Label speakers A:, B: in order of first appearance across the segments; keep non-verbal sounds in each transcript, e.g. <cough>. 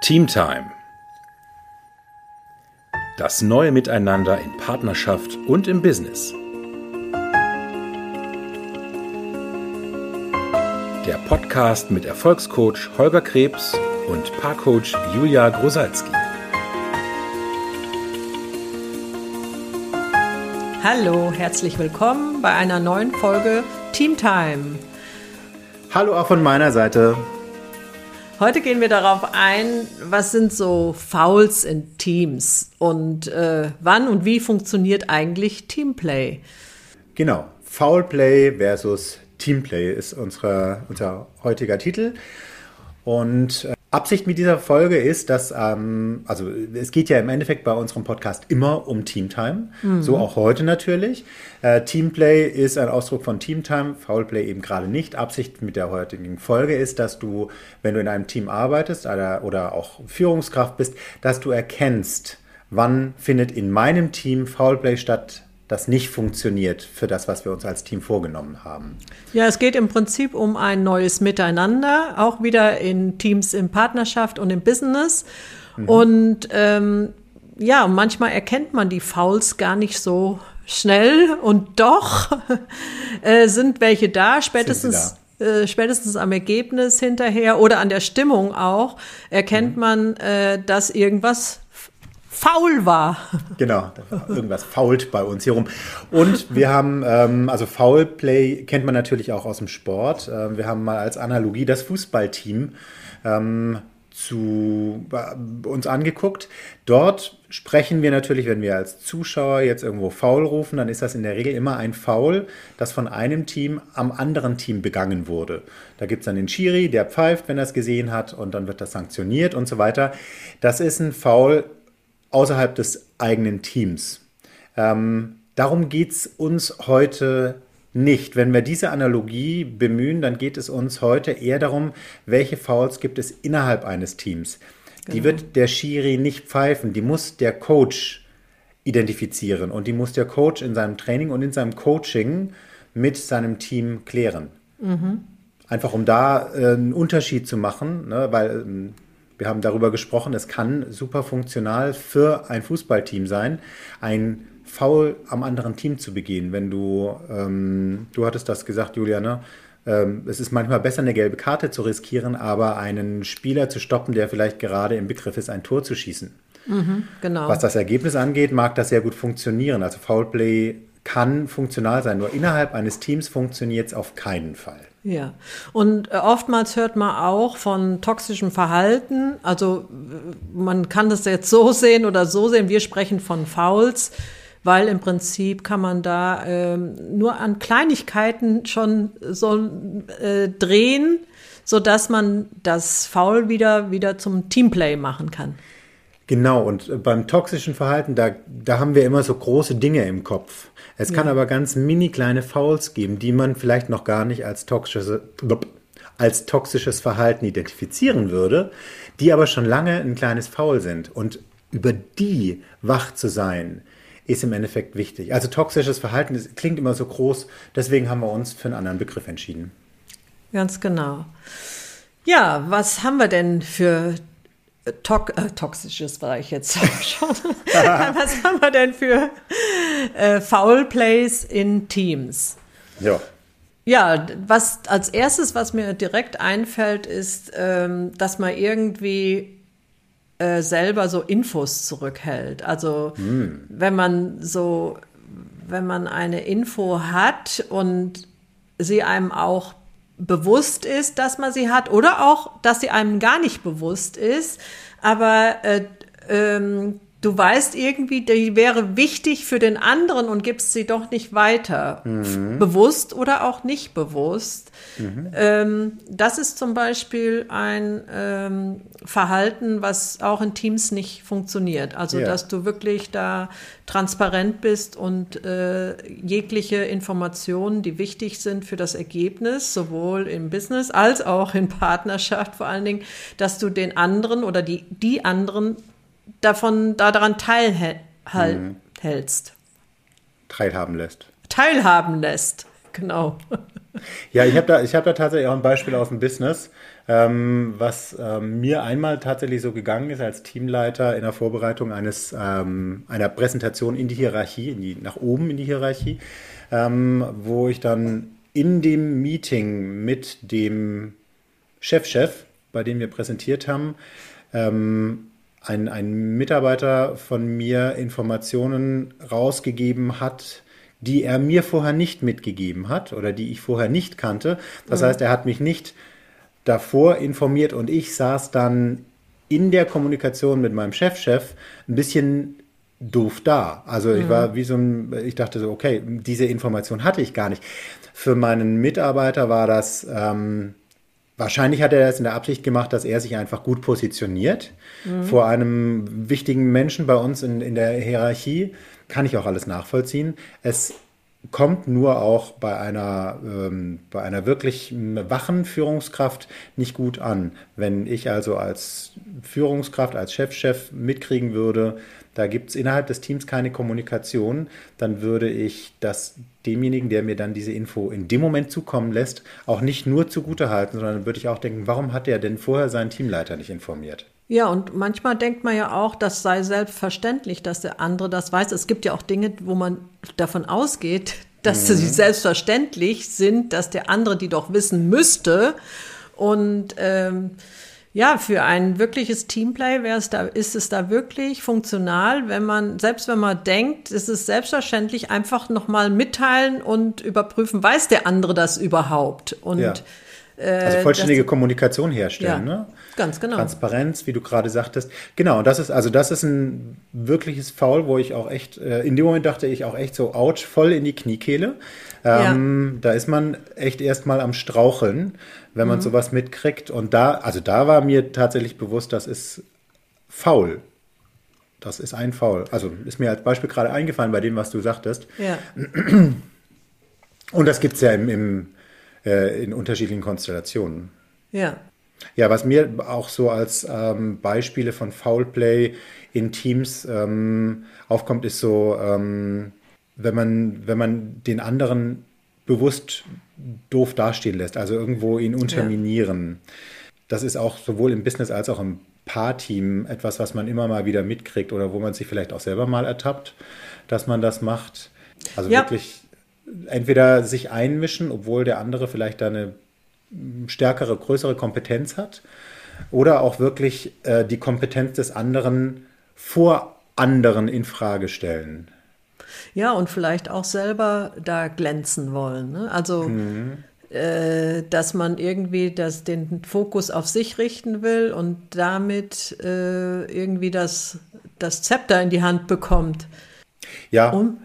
A: Teamtime. Das neue Miteinander in Partnerschaft und im Business. Der Podcast mit Erfolgscoach Holger Krebs und Paarcoach Julia Grosalski.
B: Hallo, herzlich willkommen bei einer neuen Folge Teamtime.
A: Hallo auch von meiner Seite.
B: Heute gehen wir darauf ein, was sind so Fouls in Teams und äh, wann und wie funktioniert eigentlich Teamplay?
A: Genau, Foulplay versus Teamplay ist unsere, unser heutiger Titel. Und äh, Absicht mit dieser Folge ist, dass, ähm, also es geht ja im Endeffekt bei unserem Podcast immer um Teamtime, mhm. so auch heute natürlich. Äh, Teamplay ist ein Ausdruck von Teamtime, Foulplay eben gerade nicht. Absicht mit der heutigen Folge ist, dass du, wenn du in einem Team arbeitest oder, oder auch Führungskraft bist, dass du erkennst, wann findet in meinem Team Foulplay statt, das nicht funktioniert für das, was wir uns als Team vorgenommen haben.
B: Ja, es geht im Prinzip um ein neues Miteinander, auch wieder in Teams in Partnerschaft und im Business. Mhm. Und ähm, ja, manchmal erkennt man die Fouls gar nicht so schnell und doch <laughs> äh, sind welche da, spätestens. Äh, spätestens am Ergebnis hinterher oder an der Stimmung auch, erkennt mhm. man, äh, dass irgendwas faul war.
A: Genau, irgendwas fault bei uns hier rum. Und wir haben, ähm, also Foulplay kennt man natürlich auch aus dem Sport. Äh, wir haben mal als Analogie das Fußballteam ähm, zu äh, uns angeguckt. Dort sprechen wir natürlich, wenn wir als Zuschauer jetzt irgendwo faul rufen, dann ist das in der Regel immer ein Foul, das von einem Team am anderen Team begangen wurde. Da gibt es dann den Schiri, der pfeift, wenn er es gesehen hat, und dann wird das sanktioniert und so weiter. Das ist ein Foul außerhalb des eigenen Teams. Ähm, darum geht es uns heute nicht. Wenn wir diese Analogie bemühen, dann geht es uns heute eher darum, welche Fouls gibt es innerhalb eines Teams. Genau. Die wird der Schiri nicht pfeifen, die muss der Coach identifizieren und die muss der Coach in seinem Training und in seinem Coaching mit seinem Team klären. Mhm. Einfach um da äh, einen Unterschied zu machen, ne? weil ähm, wir haben darüber gesprochen, es kann super funktional für ein Fußballteam sein, ein Foul am anderen Team zu begehen. Wenn du, ähm, du hattest das gesagt, Julia, ne? Ähm, es ist manchmal besser, eine gelbe Karte zu riskieren, aber einen Spieler zu stoppen, der vielleicht gerade im Begriff ist, ein Tor zu schießen. Mhm, genau. Was das Ergebnis angeht, mag das sehr gut funktionieren. Also Foulplay kann funktional sein, nur innerhalb eines Teams funktioniert es auf keinen Fall.
B: Ja, und äh, oftmals hört man auch von toxischem Verhalten. Also man kann das jetzt so sehen oder so sehen. Wir sprechen von Fouls, weil im Prinzip kann man da ähm, nur an Kleinigkeiten schon so äh, drehen, sodass man das Foul wieder, wieder zum Teamplay machen kann.
A: Genau, und äh, beim toxischen Verhalten, da, da haben wir immer so große Dinge im Kopf. Es kann aber ganz mini kleine Fouls geben, die man vielleicht noch gar nicht als toxische, als toxisches Verhalten identifizieren würde, die aber schon lange ein kleines Foul sind. Und über die wach zu sein, ist im Endeffekt wichtig. Also toxisches Verhalten das klingt immer so groß, deswegen haben wir uns für einen anderen Begriff entschieden.
B: Ganz genau. Ja, was haben wir denn für Tok äh, toxisches war ich jetzt <laughs> schon. <laughs> Was haben wir denn für äh, Foul Plays in Teams?
A: Ja.
B: Ja, was als erstes, was mir direkt einfällt, ist, ähm, dass man irgendwie äh, selber so Infos zurückhält. Also hm. wenn man so, wenn man eine Info hat und sie einem auch bewusst ist, dass man sie hat oder auch, dass sie einem gar nicht bewusst ist, aber äh, ähm, du weißt irgendwie, die wäre wichtig für den anderen und gibst sie doch nicht weiter. Mhm. Bewusst oder auch nicht bewusst. Mhm. Ähm, das ist zum Beispiel ein ähm, Verhalten, was auch in Teams nicht funktioniert. Also, ja. dass du wirklich da transparent bist und äh, jegliche Informationen, die wichtig sind für das Ergebnis, sowohl im Business als auch in Partnerschaft vor allen Dingen, dass du den anderen oder die, die anderen davon daran teilhältst. Mhm.
A: Teilhaben lässt.
B: Teilhaben lässt, genau. <laughs>
A: Ja, ich habe da, hab da tatsächlich auch ein Beispiel aus dem Business. ähm, was ähm, mir einmal tatsächlich so gegangen ist als Teamleiter in der Vorbereitung eines, ähm, einer Präsentation in die Hierarchie, in die, nach oben in die Hierarchie, ähm, wo ich dann in dem Meeting mit dem Chefchef, -Chef, bei dem wir präsentiert haben, ähm, ein, ein Mitarbeiter von mir Informationen rausgegeben hat, die er mir vorher nicht mitgegeben hat oder die ich vorher nicht kannte. Das mhm. heißt, er hat mich nicht davor informiert und ich saß dann in der Kommunikation mit meinem Chefchef -Chef ein bisschen doof da. Also ich mhm. war wie so ein, ich dachte so, okay, diese Information hatte ich gar nicht. Für meinen Mitarbeiter war das, ähm, wahrscheinlich hat er das in der Absicht gemacht, dass er sich einfach gut positioniert mhm. vor einem wichtigen Menschen bei uns in, in der Hierarchie. Kann ich auch alles nachvollziehen. Es kommt nur auch bei einer, ähm, bei einer wirklich wachen Führungskraft nicht gut an. Wenn ich also als Führungskraft, als Chefchef -Chef mitkriegen würde, da gibt es innerhalb des Teams keine Kommunikation, dann würde ich das demjenigen, der mir dann diese Info in dem Moment zukommen lässt, auch nicht nur zugute halten, sondern würde ich auch denken, warum hat er denn vorher seinen Teamleiter nicht informiert?
B: Ja, und manchmal denkt man ja auch, das sei selbstverständlich, dass der andere das weiß. Es gibt ja auch Dinge, wo man davon ausgeht, dass mhm. sie selbstverständlich sind, dass der andere die doch wissen müsste. Und ähm, ja, für ein wirkliches Teamplay wäre es da, ist es da wirklich funktional, wenn man, selbst wenn man denkt, es ist selbstverständlich, einfach nochmal mitteilen und überprüfen, weiß der andere das überhaupt? Und
A: ja. Also vollständige das, Kommunikation herstellen,
B: ja,
A: ne?
B: Ganz genau.
A: Transparenz, wie du gerade sagtest. Genau, das ist, also das ist ein wirkliches Foul, wo ich auch echt, äh, in dem Moment dachte ich auch echt so, ouch, voll in die Kniekehle. Ähm, ja. Da ist man echt erstmal am Straucheln, wenn man mhm. sowas mitkriegt. Und da, also da war mir tatsächlich bewusst, das ist faul. Das ist ein Foul. Also ist mir als Beispiel gerade eingefallen bei dem, was du sagtest.
B: Ja.
A: Und das gibt es ja im, im äh, in unterschiedlichen Konstellationen.
B: Ja.
A: Ja, was mir auch so als ähm, Beispiele von Foulplay in Teams ähm, aufkommt, ist so, ähm, wenn, man, wenn man den anderen bewusst doof dastehen lässt, also irgendwo ihn unterminieren. Ja. Das ist auch sowohl im Business als auch im Paarteam etwas, was man immer mal wieder mitkriegt oder wo man sich vielleicht auch selber mal ertappt, dass man das macht. Also ja. wirklich entweder sich einmischen, obwohl der andere vielleicht da eine stärkere, größere Kompetenz hat, oder auch wirklich äh, die Kompetenz des anderen vor anderen in Frage stellen.
B: Ja, und vielleicht auch selber da glänzen wollen. Ne? Also, mhm. äh, dass man irgendwie das, den Fokus auf sich richten will und damit äh, irgendwie das, das Zepter in die Hand bekommt.
A: Ja. Um,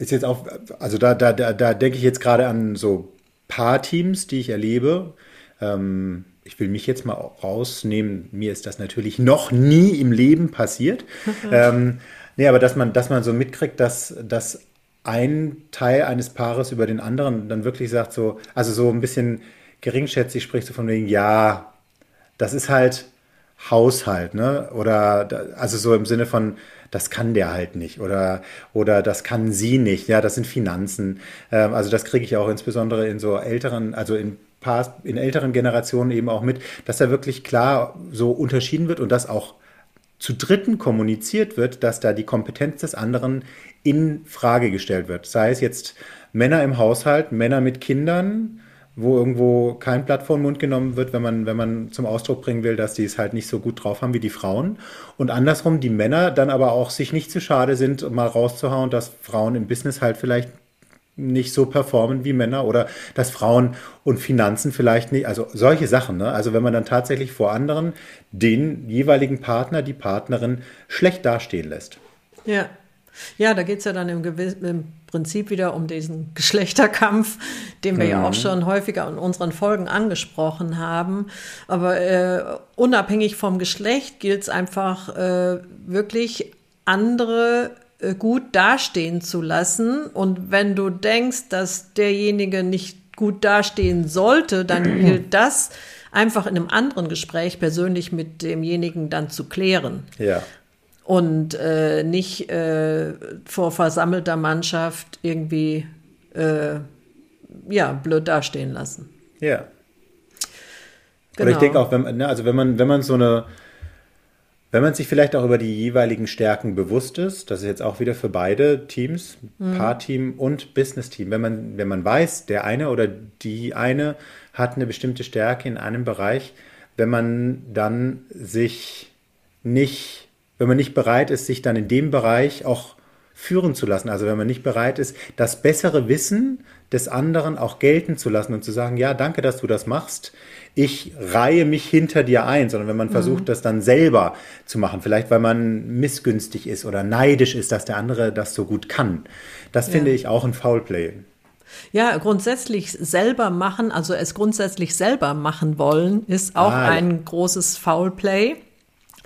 A: ist jetzt auch, also da, da, da, da denke ich jetzt gerade an so Paarteams, die ich erlebe. Ähm, ich will mich jetzt mal rausnehmen. Mir ist das natürlich noch nie im Leben passiert. <laughs> ähm, nee, aber dass man, dass man so mitkriegt, dass, dass ein Teil eines Paares über den anderen dann wirklich sagt, so, also so ein bisschen geringschätzig spricht so von wegen, ja, das ist halt Haushalt, ne? Oder also so im Sinne von, das kann der halt nicht oder, oder das kann sie nicht. Ja, das sind Finanzen. Ähm, also das kriege ich auch insbesondere in so älteren, also in paar, in älteren Generationen eben auch mit, dass da wirklich klar so unterschieden wird und dass auch zu Dritten kommuniziert wird, dass da die Kompetenz des anderen in Frage gestellt wird. Sei es jetzt Männer im Haushalt, Männer mit Kindern, wo irgendwo kein Blatt vor den Mund genommen wird, wenn man, wenn man zum Ausdruck bringen will, dass die es halt nicht so gut drauf haben wie die Frauen. Und andersrum die Männer dann aber auch sich nicht zu schade sind, mal rauszuhauen, dass Frauen im Business halt vielleicht nicht so performen wie Männer oder dass Frauen und Finanzen vielleicht nicht, also solche Sachen. Ne? Also wenn man dann tatsächlich vor anderen den jeweiligen Partner, die Partnerin schlecht dastehen lässt.
B: Ja. Ja, da geht es ja dann im, im, Prinzip wieder um diesen Geschlechterkampf, den wir mhm. ja auch mhm. schon häufiger in unseren Folgen angesprochen haben. Aber äh, unabhängig vom Geschlecht gilt es einfach äh, wirklich andere äh, gut dastehen zu lassen. Und wenn du denkst, dass derjenige nicht gut dastehen sollte, dann <clears throat> gilt das einfach in einem anderen Gespräch persönlich mit demjenigen dann zu klären.
A: Ja
B: und äh, nicht äh, vor versammelter Mannschaft irgendwie äh, ja, blöd dastehen lassen.
A: Ja. Genau. Oder ich denke auch, wenn, ne, also wenn man, wenn man so eine, wenn man sich vielleicht auch über die jeweiligen Stärken bewusst ist, das ist jetzt auch wieder für beide Teams, mhm. Paarteam und Business-Team, wenn man, wenn man weiß, der eine oder die eine hat eine bestimmte Stärke in einem Bereich, wenn man dann sich nicht, wenn man nicht bereit ist, sich dann in dem Bereich auch führen zu lassen. Also wenn man nicht bereit ist, das bessere Wissen des anderen auch gelten zu lassen und zu sagen, ja, danke, dass du das machst. Ich reihe mich hinter dir ein, sondern wenn man mhm. versucht, das dann selber zu machen, vielleicht weil man missgünstig ist oder neidisch ist, dass der andere das so gut kann. Das ja. finde ich auch ein Foulplay.
B: Ja, grundsätzlich selber machen, also es grundsätzlich selber machen wollen, ist auch ah, ein ja. großes Foulplay.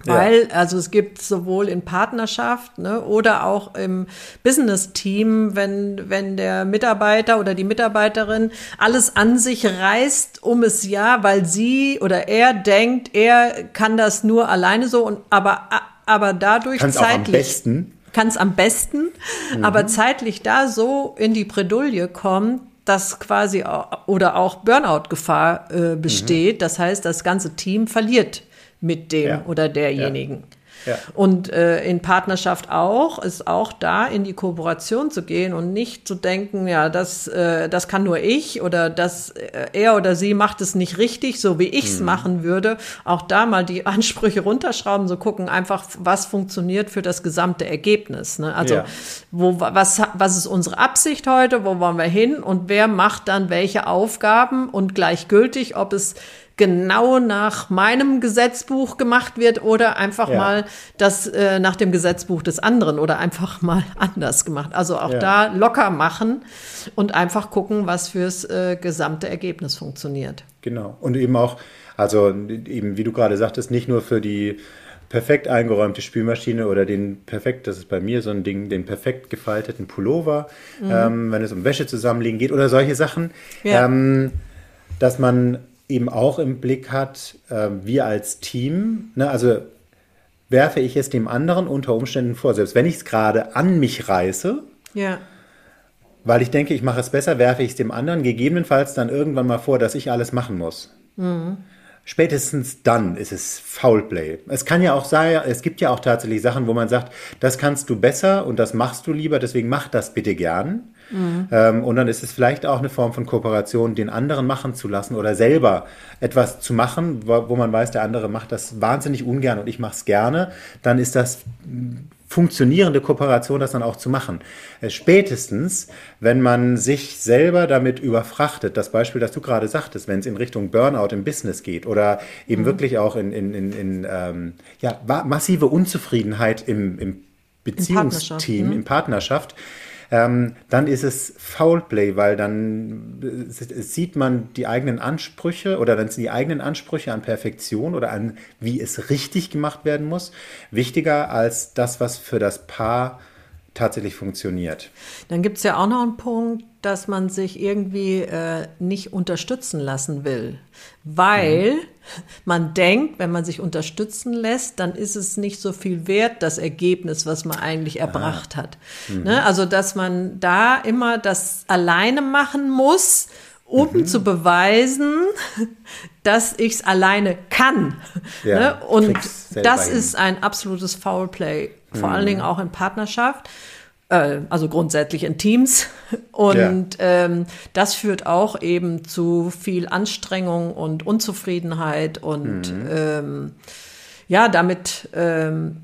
B: Weil, ja. also es gibt sowohl in Partnerschaft ne, oder auch im Business-Team, wenn, wenn der Mitarbeiter oder die Mitarbeiterin alles an sich reißt, um es ja, weil sie oder er denkt, er kann das nur alleine so und aber, aber dadurch
A: Kann's zeitlich. Auch am besten.
B: Kann es am besten, mhm. aber zeitlich da so in die Bredouille kommt, dass quasi oder auch Burnout-Gefahr äh, besteht. Mhm. Das heißt, das ganze Team verliert mit dem ja. oder derjenigen. Ja. Und äh, in Partnerschaft auch, ist auch da in die Kooperation zu gehen und nicht zu denken, ja, das, äh, das kann nur ich oder das, äh, er oder sie macht es nicht richtig, so wie ich es mhm. machen würde. Auch da mal die <laughs> Ansprüche runterschrauben, so gucken einfach, was funktioniert für das gesamte Ergebnis. Ne? Also, ja. wo, was, was ist unsere Absicht heute, wo wollen wir hin und wer macht dann welche Aufgaben und gleichgültig, ob es genau nach meinem Gesetzbuch gemacht wird oder einfach ja. mal das äh, nach dem Gesetzbuch des anderen oder einfach mal <laughs> anders gemacht. Also auch ja. da locker machen und einfach gucken, was fürs äh, gesamte Ergebnis funktioniert.
A: Genau. Und eben auch, also eben wie du gerade sagtest, nicht nur für die perfekt eingeräumte Spülmaschine oder den perfekt, das ist bei mir so ein Ding, den perfekt gefalteten Pullover, mhm. ähm, wenn es um Wäsche zusammenlegen geht oder solche Sachen, ja. ähm, dass man eben auch im Blick hat, äh, wir als Team, ne, also werfe ich es dem anderen unter Umständen vor, selbst wenn ich es gerade an mich reiße,
B: ja.
A: weil ich denke, ich mache es besser, werfe ich es dem anderen gegebenenfalls dann irgendwann mal vor, dass ich alles machen muss. Mhm. Spätestens dann ist es Foulplay. Es kann ja auch sein, es gibt ja auch tatsächlich Sachen, wo man sagt, das kannst du besser und das machst du lieber, deswegen mach das bitte gern. Mhm. Ähm, und dann ist es vielleicht auch eine Form von Kooperation, den anderen machen zu lassen oder selber etwas zu machen, wo, wo man weiß, der andere macht das wahnsinnig ungern und ich mache es gerne. Dann ist das funktionierende Kooperation, das dann auch zu machen. Äh, spätestens, wenn man sich selber damit überfrachtet, das Beispiel, das du gerade sagtest, wenn es in Richtung Burnout im Business geht oder eben mhm. wirklich auch in, in, in, in ähm, ja, massive Unzufriedenheit im, im Beziehungsteam, in Partnerschaft, ne? Ähm, dann ist es Foulplay, weil dann äh, sieht man die eigenen Ansprüche oder dann sind die eigenen Ansprüche an Perfektion oder an wie es richtig gemacht werden muss, wichtiger als das, was für das Paar tatsächlich funktioniert.
B: Dann gibt es ja auch noch einen Punkt, dass man sich irgendwie äh, nicht unterstützen lassen will, weil mhm. man denkt, wenn man sich unterstützen lässt, dann ist es nicht so viel wert, das Ergebnis, was man eigentlich erbracht ah. hat. Mhm. Ne? Also, dass man da immer das alleine machen muss, um mhm. zu beweisen, <laughs> dass ich es alleine kann. Ja, ne? Und das hin. ist ein absolutes Foulplay vor allen Dingen mhm. auch in Partnerschaft, äh, also grundsätzlich in Teams. <laughs> Und ja. ähm, das führt auch eben zu viel Anstrengung und Unzufriedenheit und mhm. ähm, ja, damit ähm,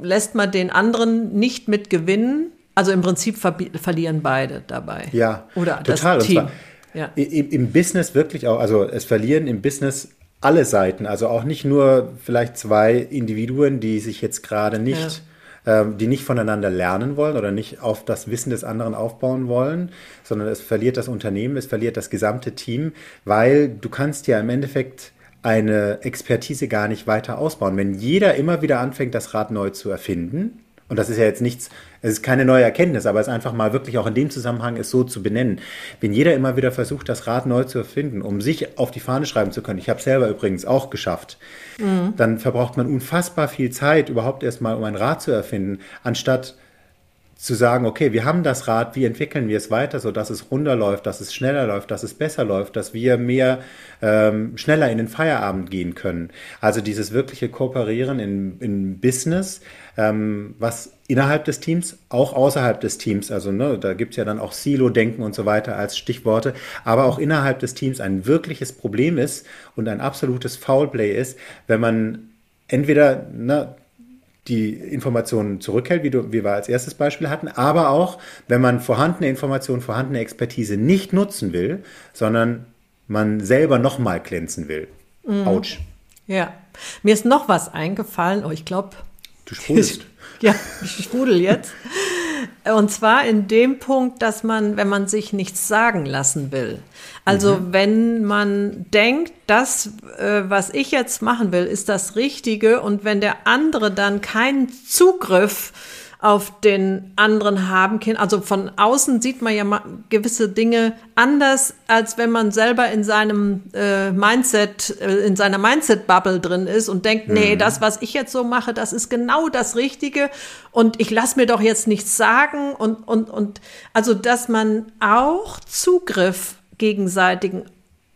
B: lässt man den anderen nicht mit gewinnen. Also im Prinzip ver verlieren beide dabei.
A: Ja,
B: oder
A: total. das Team. Ja. Im, Business wirklich auch, also es verlieren im Business alle Seiten, also auch nicht nur vielleicht zwei Individuen, die sich jetzt gerade nicht die nicht voneinander lernen wollen oder nicht auf das Wissen des anderen aufbauen wollen, sondern es verliert das Unternehmen, es verliert das gesamte Team, weil du kannst ja im Endeffekt eine Expertise gar nicht weiter ausbauen. Wenn jeder immer wieder anfängt, das Rad neu zu erfinden, und das ist ja jetzt nichts, es ist keine neue Erkenntnis, aber es ist einfach mal wirklich auch in dem Zusammenhang es so zu benennen. Wenn jeder immer wieder versucht, das Rad neu zu erfinden, um sich auf die Fahne schreiben zu können, ich habe selber übrigens auch geschafft, mhm. dann verbraucht man unfassbar viel Zeit, überhaupt erstmal, um ein Rad zu erfinden, anstatt zu sagen, okay, wir haben das Rad, wie entwickeln wir es weiter, so dass es runterläuft, dass es schneller läuft, dass es besser läuft, dass wir mehr ähm, schneller in den Feierabend gehen können. Also dieses wirkliche Kooperieren in, in Business, ähm, was innerhalb des Teams, auch außerhalb des Teams, also ne, da gibt's ja dann auch Silo-Denken und so weiter als Stichworte, aber auch innerhalb des Teams ein wirkliches Problem ist und ein absolutes Foulplay ist, wenn man entweder ne, die Informationen zurückhält, wie, du, wie wir als erstes Beispiel hatten, aber auch, wenn man vorhandene Informationen, vorhandene Expertise nicht nutzen will, sondern man selber nochmal glänzen will. Mhm. Autsch.
B: Ja. Mir ist noch was eingefallen. Oh, ich glaube.
A: Du sprudelst. <laughs>
B: ja, ich sprudel jetzt. Und zwar in dem Punkt, dass man, wenn man sich nichts sagen lassen will. Also mhm. wenn man denkt, das, äh, was ich jetzt machen will, ist das Richtige und wenn der andere dann keinen Zugriff auf den anderen haben kann. Also von außen sieht man ja gewisse Dinge anders, als wenn man selber in seinem äh, Mindset, äh, in seiner Mindset-Bubble drin ist und denkt, mhm. nee, das, was ich jetzt so mache, das ist genau das Richtige und ich lasse mir doch jetzt nichts sagen und, und, und also, dass man auch Zugriff gegenseitigen,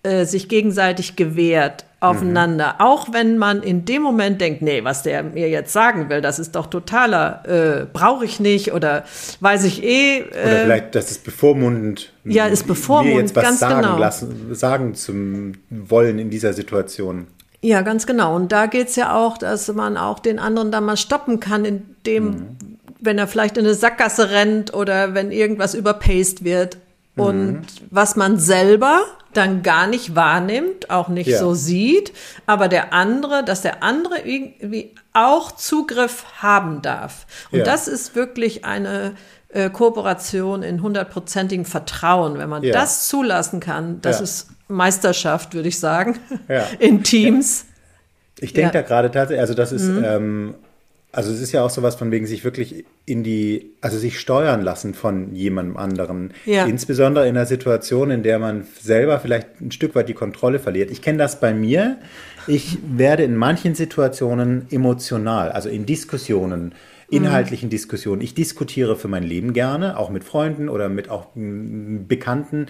B: äh, sich gegenseitig gewährt aufeinander. Mhm. Auch wenn man in dem Moment denkt, nee, was der mir jetzt sagen will, das ist doch totaler, äh, brauche ich nicht oder weiß ich eh. Äh,
A: oder vielleicht, das ist bevormundend.
B: Ja, ist bevormundend,
A: mir jetzt was
B: ganz
A: sagen
B: genau.
A: lassen, sagen zu wollen in dieser Situation.
B: Ja, ganz genau. Und da geht's ja auch, dass man auch den anderen da mal stoppen kann, indem, mhm. wenn er vielleicht in eine Sackgasse rennt oder wenn irgendwas überpaced wird. Und mhm. was man selber dann gar nicht wahrnimmt, auch nicht ja. so sieht, aber der andere, dass der andere irgendwie auch Zugriff haben darf. Und ja. das ist wirklich eine äh, Kooperation in hundertprozentigem Vertrauen. Wenn man ja. das zulassen kann, das ist Meisterschaft, würde ich sagen, <laughs> in Teams.
A: Ich denke da gerade tatsächlich, also das ist mhm. ähm, also es ist ja auch sowas von wegen sich wirklich in die, also sich steuern lassen von jemandem anderen. Ja. Insbesondere in einer Situation, in der man selber vielleicht ein Stück weit die Kontrolle verliert. Ich kenne das bei mir. Ich werde in manchen Situationen emotional, also in Diskussionen, inhaltlichen mhm. Diskussionen. Ich diskutiere für mein Leben gerne, auch mit Freunden oder mit auch Bekannten,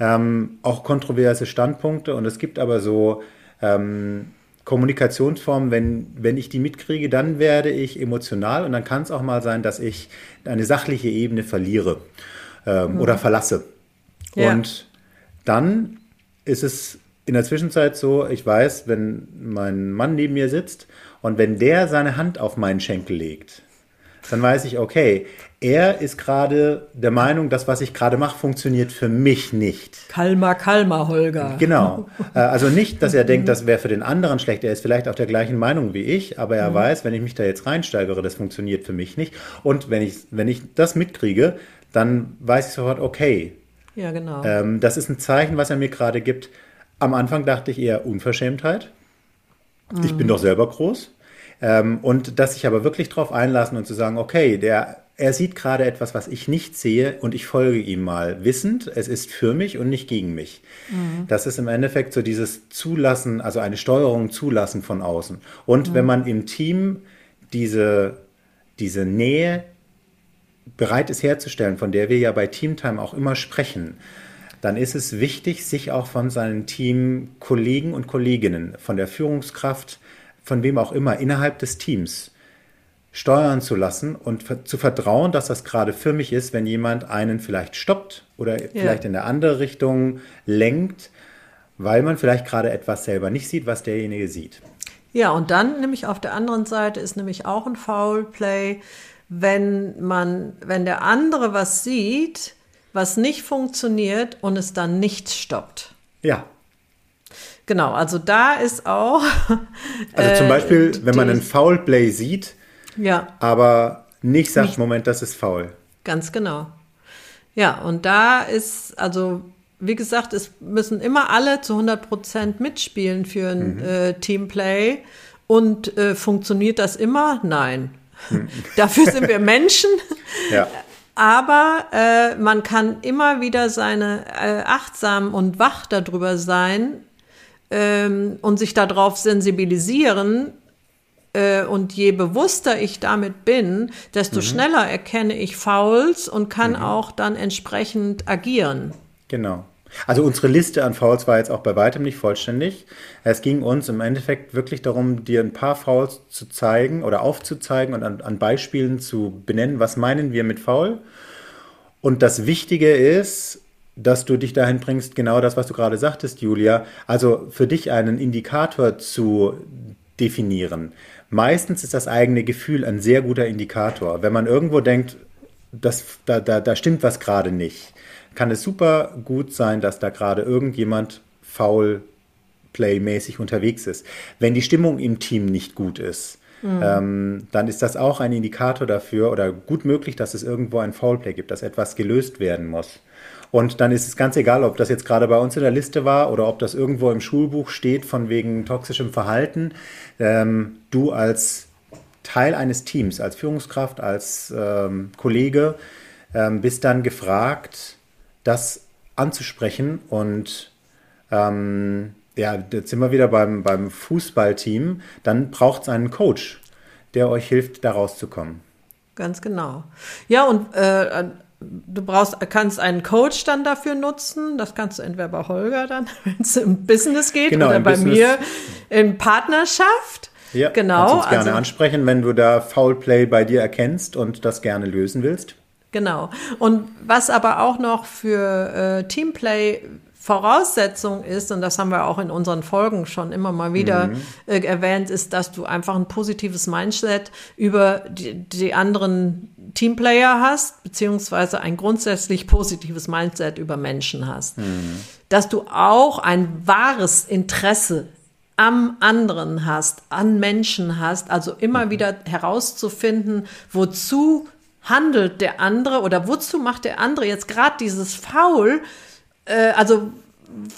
A: ähm, auch kontroverse Standpunkte. Und es gibt aber so ähm, Kommunikationsform, wenn, wenn ich die mitkriege, dann werde ich emotional und dann kann es auch mal sein, dass ich eine sachliche Ebene verliere ähm, mhm. oder verlasse. Ja. Und dann ist es in der Zwischenzeit so, ich weiß, wenn mein Mann neben mir sitzt und wenn der seine Hand auf meinen Schenkel legt, dann weiß ich, okay, er ist gerade der Meinung, das, was ich gerade mache, funktioniert für mich nicht.
B: Kalmer, kalmer, Holger.
A: Genau. <laughs> Äh, also nicht, dass er denkt, das wäre für den anderen schlecht. Er ist vielleicht auch der gleichen Meinung wie ich, aber er mhm. weiß, wenn ich mich da jetzt reinsteigere, das funktioniert für mich nicht. Und wenn ich, wenn ich das mitkriege, dann weiß ich sofort, okay.
B: Ja, genau.
A: Ähm, das ist ein Zeichen, was er mir gerade gibt. Am Anfang dachte ich eher Unverschämtheit. Mhm. Ich bin mhm. doch selber groß. Ähm, und dass sich aber wirklich darauf einlassen und zu sagen, okay, der, er sieht gerade etwas, was ich nicht sehe und ich folge ihm mal, wissend, es ist für mich und nicht gegen mich. Mhm. Das ist im Endeffekt so dieses Zulassen, also eine Steuerung zulassen von außen. Und mhm. wenn man im Team diese, diese Nähe bereit ist herzustellen, von der wir ja bei Teamtime auch immer sprechen, dann ist es wichtig, sich auch von seinen Teamkollegen und Kolleginnen, von der Führungskraft, von wem auch immer, innerhalb des Teams steuern zu lassen und zu vertrauen, dass das gerade für mich ist, wenn jemand einen vielleicht stoppt oder ja. vielleicht in eine andere Richtung lenkt, weil man vielleicht gerade etwas selber nicht sieht, was derjenige sieht.
B: Ja, und dann nämlich auf der anderen Seite ist nämlich auch ein Foul Play, wenn man, wenn der andere was sieht, was nicht funktioniert und es dann nicht stoppt.
A: Ja.
B: Genau, also da ist auch. <laughs>
A: Also zum Beispiel, äh, wenn man einen Foul Play sieht,
B: ja.
A: aber nicht sagt, nicht, Moment, das ist faul.
B: Ganz genau. Ja, und da ist, also wie gesagt, es müssen immer alle zu 100 Prozent mitspielen für ein mhm. äh, Teamplay. Und äh, funktioniert das immer? Nein. Mhm. <laughs> Dafür sind wir Menschen.
A: ja.
B: Aber äh, man kann immer wieder seine äh, achtsam und wach darüber sein, ähm, und sich darauf sensibilisieren, äh, und je bewusster ich damit bin, desto mhm. schneller erkenne ich Fouls und kann mhm. auch dann entsprechend agieren.
A: Genau. Also unsere Liste an Fouls war jetzt auch bei weitem nicht vollständig. Es ging uns im Endeffekt wirklich darum, dir ein paar Fouls zu zeigen oder aufzuzeigen und an, an Beispielen zu benennen, was meinen wir mit Foul. Und das Wichtige ist, dass du dich dahin bringst, genau das, was du gerade sagtest, Julia, also für dich einen Indikator zu definieren. Meistens ist das eigene Gefühl ein sehr guter Indikator. Wenn man irgendwo denkt, das, da, da, da stimmt was gerade nicht, kann es super gut sein, dass da gerade irgendjemand faul playmäßig unterwegs ist. Wenn die Stimmung im Team nicht gut ist, mhm. ähm, dann ist das auch ein Indikator dafür oder gut möglich, dass es irgendwo ein Foulplay gibt, dass etwas gelöst werden muss. Und dann ist es ganz egal, ob das jetzt gerade bei uns in der Liste war oder ob das irgendwo im Schulbuch steht von wegen toxischem Verhalten. Ähm, du als Teil eines Teams, als Führungskraft, als ähm, Kollege, ähm, bist dann gefragt, das anzusprechen. Und ähm, ja, jetzt sind wir wieder beim, beim Fußballteam. Dann braucht es einen Coach, der euch hilft, da rauszukommen.
B: Ganz genau. Ja, und äh, du brauchst, kannst einen Coach dann dafür nutzen. Das kannst du entweder bei Holger dann, <laughs> wenn es im Business geht, genau, oder bei Business. mir in Partnerschaft.
A: Ja, genau. Kannst uns gerne also, ansprechen, wenn du da Foulplay bei dir erkennst und das gerne lösen willst.
B: Genau. Und was aber auch noch für äh, Teamplay Voraussetzung ist, und das haben wir auch in unseren Folgen schon immer mal wieder mhm. äh, erwähnt, ist, dass du einfach ein positives Mindset über die, die anderen Teamplayer hast, beziehungsweise ein grundsätzlich positives Mindset über Menschen hast. Mhm. Dass du auch ein wahres Interesse am anderen hast, an Menschen hast, also immer mhm. wieder herauszufinden, wozu handelt der andere oder wozu macht der andere jetzt gerade dieses Foul, äh, also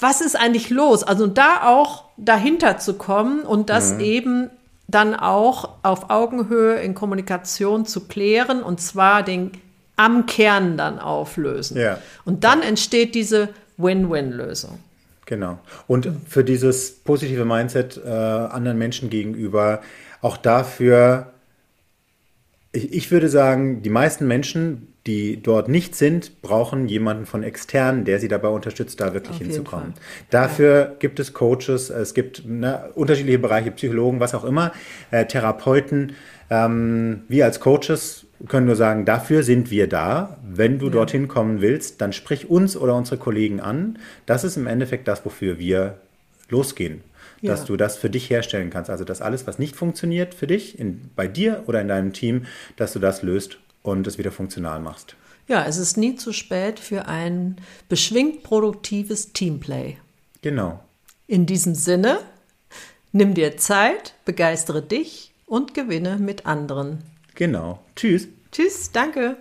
B: was ist eigentlich los? Also da auch dahinter zu kommen und das mhm. eben dann auch auf Augenhöhe in Kommunikation zu klären und zwar den am Kern dann auflösen. Ja. Und dann entsteht diese Win-Win-Lösung.
A: Genau. Und für dieses positive Mindset äh, anderen Menschen gegenüber, auch dafür, ich, würde sagen, die meisten Menschen die dort nicht sind, brauchen jemanden von extern, der sie dabei unterstützt, da wirklich Auf hinzukommen. Dafür ja. gibt es Coaches, es gibt ne, unterschiedliche Bereiche, Psychologen, was auch immer, äh, Therapeuten. Ähm, wir als Coaches können nur sagen, dafür sind wir da. Wenn du ja. dorthin kommen willst, dann sprich uns oder unsere Kollegen an. Das ist im Endeffekt das, wofür wir losgehen. Ja. Dass du das für dich herstellen kannst. Also, dass alles, was nicht funktioniert für dich, in, bei dir oder in deinem Team, dass du das löst und es wieder funktional machst.
B: Ja, es ist nie zu spät für ein beschwingt produktives Teamplay.
A: Genau.
B: In diesem Sinne, nimm dir Zeit, begeistere dich und gewinne mit anderen.
A: Genau. Tschüss.
B: Tschüss, danke.